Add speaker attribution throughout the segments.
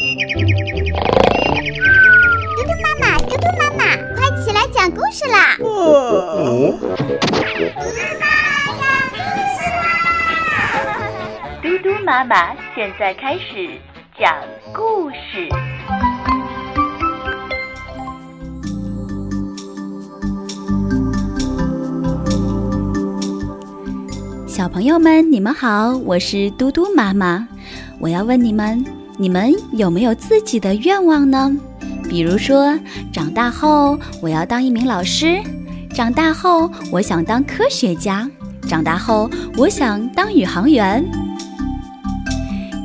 Speaker 1: 嘟嘟妈妈，嘟嘟妈妈，快起来讲故事啦！
Speaker 2: 哦，
Speaker 3: 嘟嘟妈妈现在开始讲故事。
Speaker 4: 小朋友们，你们好，我是嘟嘟妈妈。我要问你们，你们有没有自己的愿望呢？比如说，长大后我要当一名老师，长大后我想当科学家，长大后我想当宇航员。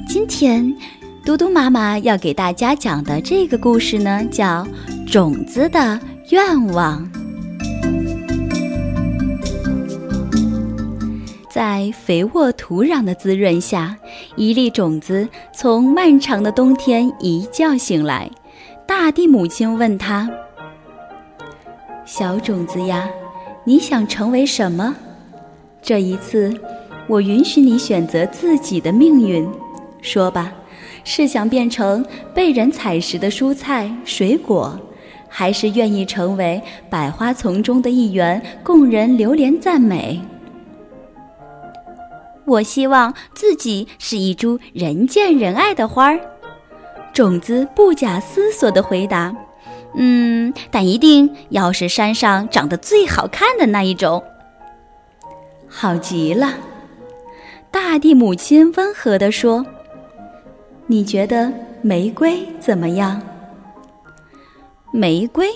Speaker 4: 今天，嘟嘟妈妈要给大家讲的这个故事呢，叫《种子的愿望》。在肥沃土壤的滋润下，一粒种子从漫长的冬天一觉醒来。大地母亲问他：“小种子呀，你想成为什么？这一次，我允许你选择自己的命运。说吧，是想变成被人采食的蔬菜水果，还是愿意成为百花丛中的一员，供人流连赞美？”我希望自己是一株人见人爱的花儿。种子不假思索地回答：“嗯，但一定要是山上长得最好看的那一种。”好极了，大地母亲温和地说：“你觉得玫瑰怎么样？”玫瑰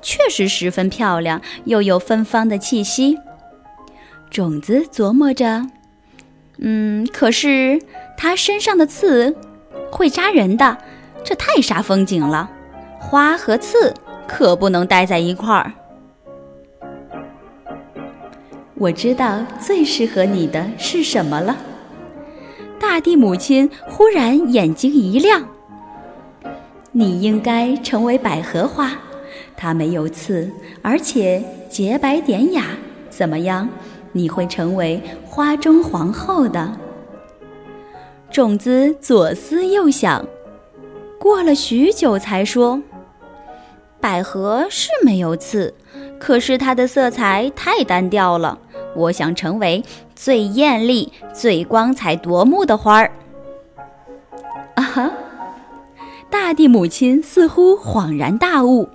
Speaker 4: 确实十分漂亮，又有芬芳的气息。种子琢磨着。嗯，可是它身上的刺会扎人的，这太煞风景了。花和刺可不能待在一块儿。我知道最适合你的是什么了。大地母亲忽然眼睛一亮，你应该成为百合花，它没有刺，而且洁白典雅，怎么样？你会成为花中皇后的。种子左思右想，过了许久才说：“百合是没有刺，可是它的色彩太单调了。我想成为最艳丽、最光彩夺目的花儿。”啊哈！大地母亲似乎恍然大悟：“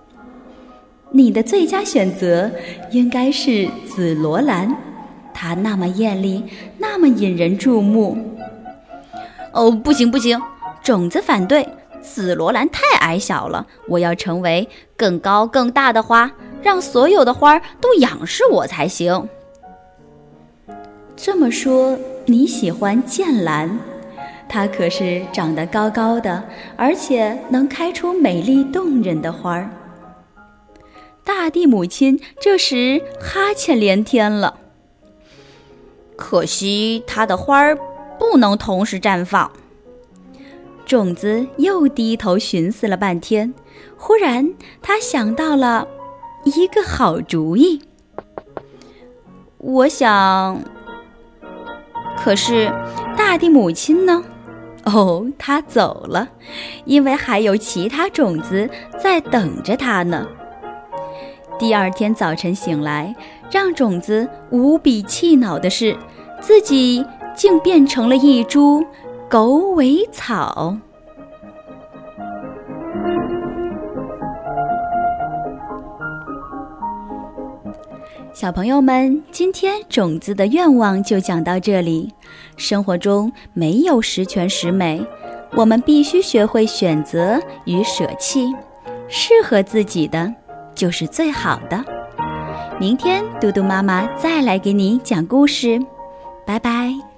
Speaker 4: 你的最佳选择应该是紫罗兰。”它那么艳丽，那么引人注目。哦，不行不行，种子反对，紫罗兰太矮小了。我要成为更高更大的花，让所有的花都仰视我才行。这么说，你喜欢剑兰？它可是长得高高的，而且能开出美丽动人的花儿。大地母亲这时哈欠连天了。可惜它的花儿不能同时绽放。种子又低头寻思了半天，忽然他想到了一个好主意。我想，可是大地母亲呢？哦，她走了，因为还有其他种子在等着她呢。第二天早晨醒来，让种子无比气恼的是。自己竟变成了一株狗尾草。小朋友们，今天种子的愿望就讲到这里。生活中没有十全十美，我们必须学会选择与舍弃，适合自己的就是最好的。明天，嘟嘟妈妈再来给你讲故事。拜拜。